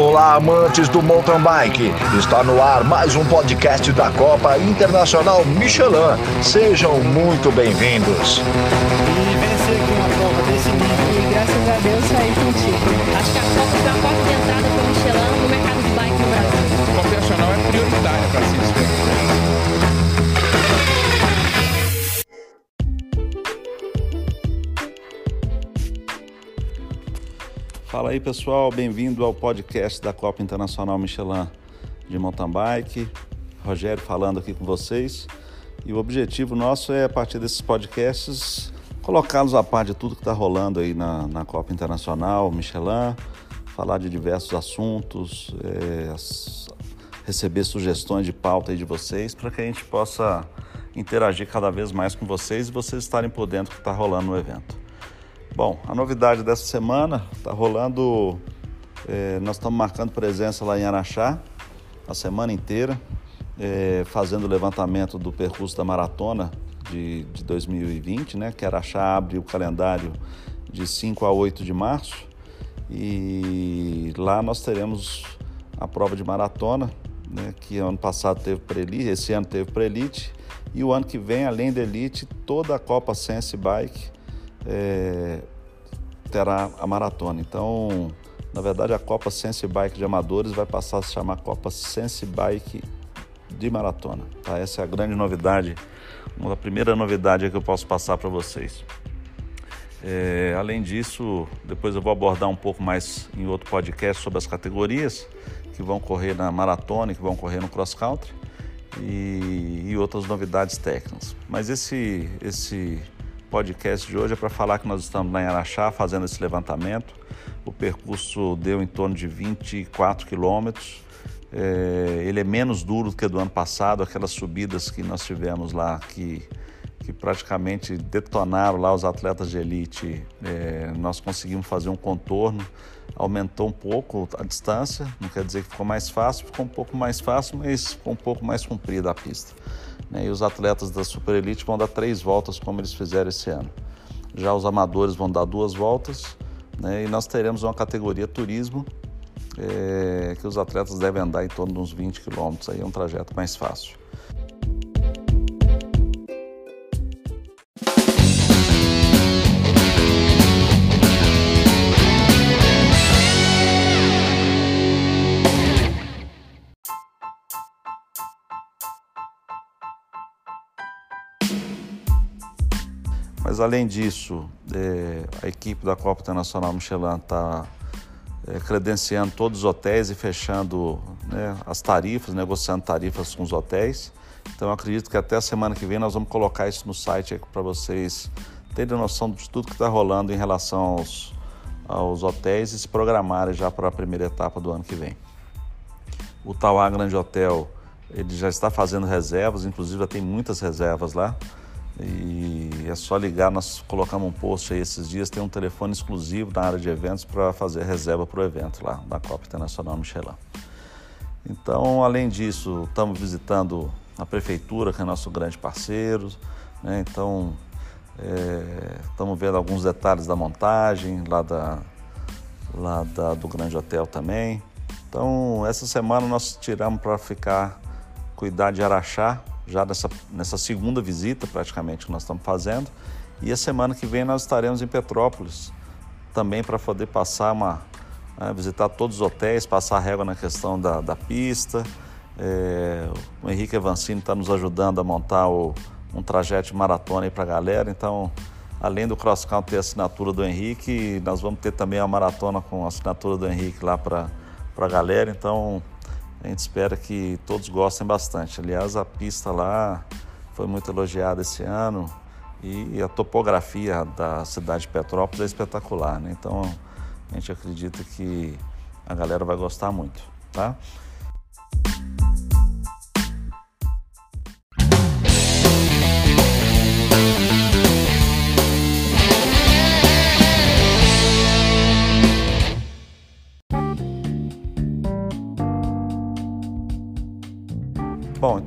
Olá, amantes do mountain bike. Está no ar mais um podcast da Copa Internacional Michelin. Sejam muito bem-vindos. E vencer aqui uma prova desse nível. E graças a Deus saí contigo. Acho que a Copa foi a porta de entrada para o Michelin no mercado de bike no Brasil. A Copa Nacional é prioritária para se Fala aí pessoal, bem-vindo ao podcast da Copa Internacional Michelin de Mountain Bike. Rogério falando aqui com vocês. E o objetivo nosso é, a partir desses podcasts, colocá-los a par de tudo que está rolando aí na, na Copa Internacional Michelin, falar de diversos assuntos, é, as- receber sugestões de pauta aí de vocês, para que a gente possa interagir cada vez mais com vocês e vocês estarem por dentro do que está rolando no evento. Bom, a novidade dessa semana está rolando. eh, nós estamos marcando presença lá em Araxá a semana inteira, eh, fazendo o levantamento do percurso da maratona de, de 2020, né? Que Araxá abre o calendário de 5 a 8 de março. E lá nós teremos a prova de maratona, né? Que ano passado teve para elite, esse ano teve para elite. E o ano que vem, além da elite, toda a Copa Sense Bike é, terá a maratona. Então, na verdade, a Copa Sense Bike de Amadores vai passar a se chamar Copa Sense Bike de Maratona. Tá? Essa é a grande novidade, uma primeira novidade que eu posso passar para vocês. É, além disso, depois eu vou abordar um pouco mais em outro podcast sobre as categorias que vão correr na maratona que vão correr no cross country e, e outras novidades técnicas. Mas esse, esse podcast de hoje é para falar que nós estamos lá em Araxá fazendo esse levantamento. O percurso deu em torno de 24 quilômetros. É, ele é menos duro do que do ano passado, aquelas subidas que nós tivemos lá que, que praticamente detonaram lá os atletas de elite. É, nós conseguimos fazer um contorno, aumentou um pouco a distância, não quer dizer que ficou mais fácil, ficou um pouco mais fácil, mas ficou um pouco mais comprida a pista. Né? E os atletas da Super Elite vão dar três voltas, como eles fizeram esse ano. Já os amadores vão dar duas voltas, né? e nós teremos uma categoria turismo, é, que os atletas devem andar em torno de uns 20 quilômetros, aí é um trajeto mais fácil. Mas além disso, é, a equipe da Copa Internacional Michelin está é, credenciando todos os hotéis e fechando né, as tarifas, negociando tarifas com os hotéis. Então acredito que até a semana que vem nós vamos colocar isso no site para vocês terem noção de tudo que está rolando em relação aos, aos hotéis e se programarem já para a primeira etapa do ano que vem. O Tauá Grande Hotel ele já está fazendo reservas, inclusive já tem muitas reservas lá. E é só ligar, nós colocamos um post aí esses dias, tem um telefone exclusivo na área de eventos para fazer reserva para o evento lá da Copa Internacional Michelin. Então, além disso, estamos visitando a prefeitura, que é nosso grande parceiro, né? Então, é, estamos vendo alguns detalhes da montagem lá, da, lá da, do grande hotel também. Então, essa semana nós tiramos para ficar, cuidar de Araxá, já nessa, nessa segunda visita praticamente que nós estamos fazendo. E a semana que vem nós estaremos em Petrópolis também para poder passar uma. né, visitar todos os hotéis, passar régua na questão da, da pista. É, o Henrique Evancini está nos ajudando a montar o, um trajeto de maratona para a galera. Então, além do cross country ter assinatura do Henrique, nós vamos ter também a maratona com a assinatura do Henrique lá para a galera. Então, a gente espera que todos gostem bastante. Aliás, a pista lá foi muito elogiada esse ano e a topografia da cidade de Petrópolis é espetacular, né? Então a gente acredita que a galera vai gostar muito, tá?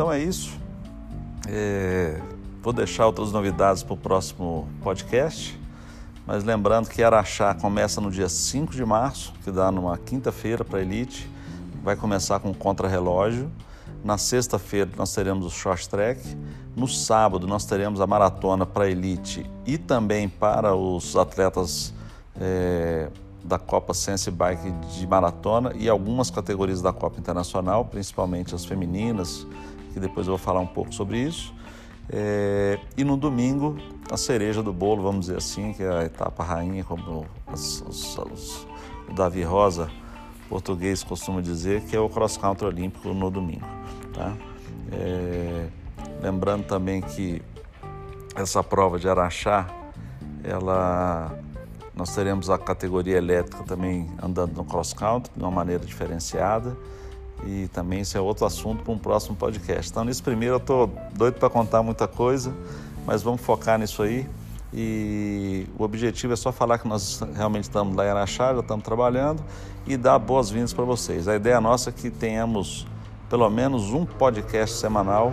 Então é isso. É, vou deixar outras novidades para o próximo podcast. Mas lembrando que Araxá começa no dia 5 de março, que dá numa quinta-feira para a elite. Vai começar com contrarrelógio. Na sexta-feira nós teremos o short track. No sábado nós teremos a maratona para a elite e também para os atletas é, da Copa Sense Bike de maratona e algumas categorias da Copa Internacional, principalmente as femininas, que depois eu vou falar um pouco sobre isso. É, e no domingo, a cereja do bolo, vamos dizer assim, que é a etapa rainha, como os, os, os, o Davi Rosa, português, costuma dizer, que é o cross country olímpico no domingo. Tá? É, lembrando também que essa prova de Araxá, ela nós teremos a categoria elétrica também andando no cross country de uma maneira diferenciada e também isso é outro assunto para um próximo podcast. Então, nesse primeiro eu estou doido para contar muita coisa, mas vamos focar nisso aí. E o objetivo é só falar que nós realmente estamos lá em Araxá, já estamos trabalhando e dar boas-vindas para vocês. A ideia nossa é que tenhamos pelo menos um podcast semanal